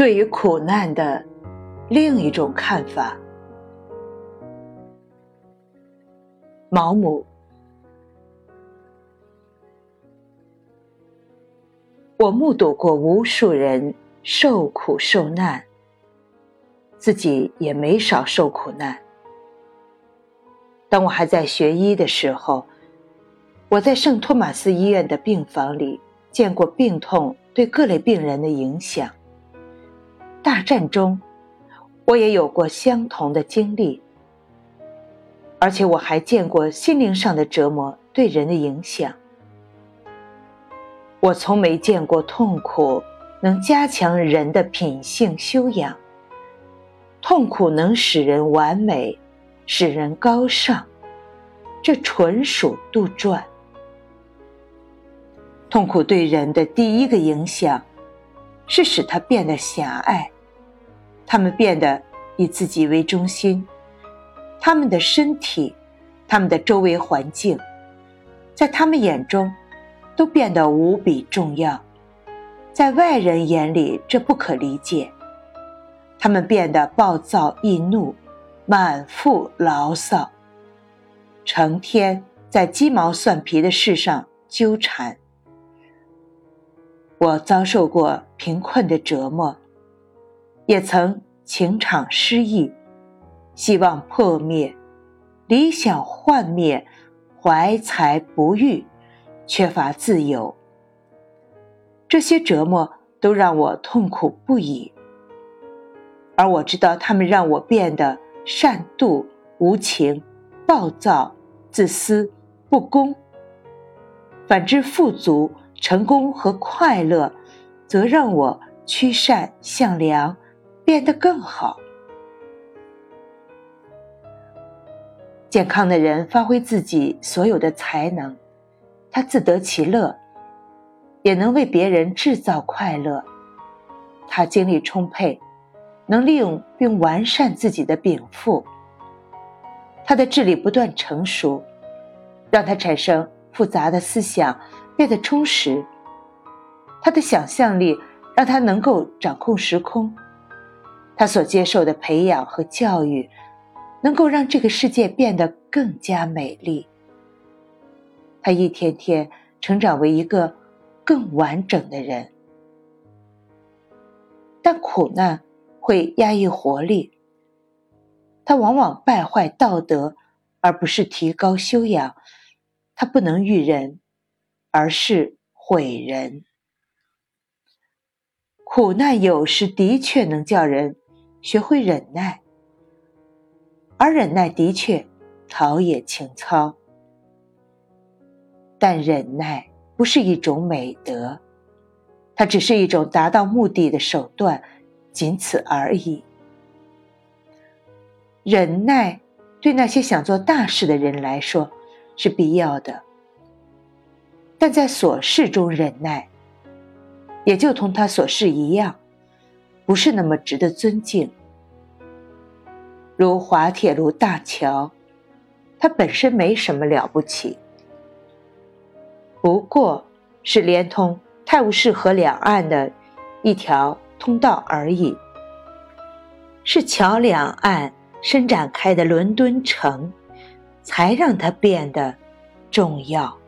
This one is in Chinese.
对于苦难的另一种看法。毛姆，我目睹过无数人受苦受难，自己也没少受苦难。当我还在学医的时候，我在圣托马斯医院的病房里见过病痛对各类病人的影响。战中，我也有过相同的经历，而且我还见过心灵上的折磨对人的影响。我从没见过痛苦能加强人的品性修养，痛苦能使人完美。使人高尚，这纯属杜撰。痛苦对人的第一个影响，是使他变得狭隘，他们变得以自己为中心，他们的身体，他们的周围环境，在他们眼中，都变得无比重要，在外人眼里这不可理解。他们变得暴躁易怒。满腹牢骚，成天在鸡毛蒜皮的事上纠缠。我遭受过贫困的折磨，也曾情场失意，希望破灭，理想幻灭，怀才不遇，缺乏自由。这些折磨都让我痛苦不已，而我知道他们让我变得。善妒、无情、暴躁、自私、不公。反之，富足、成功和快乐，则让我趋善向良，变得更好。健康的人发挥自己所有的才能，他自得其乐，也能为别人制造快乐。他精力充沛。能利用并完善自己的禀赋，他的智力不断成熟，让他产生复杂的思想，变得充实。他的想象力让他能够掌控时空，他所接受的培养和教育，能够让这个世界变得更加美丽。他一天天成长为一个更完整的人，但苦难。会压抑活力，它往往败坏道德，而不是提高修养。它不能育人，而是毁人。苦难有时的确能叫人学会忍耐，而忍耐的确陶冶情操。但忍耐不是一种美德，它只是一种达到目的的手段。仅此而已。忍耐对那些想做大事的人来说是必要的，但在琐事中忍耐，也就同他琐事一样，不是那么值得尊敬。如滑铁卢大桥，它本身没什么了不起，不过是连通泰晤士河两岸的一条。通道而已，是桥两岸伸展开的伦敦城，才让它变得重要。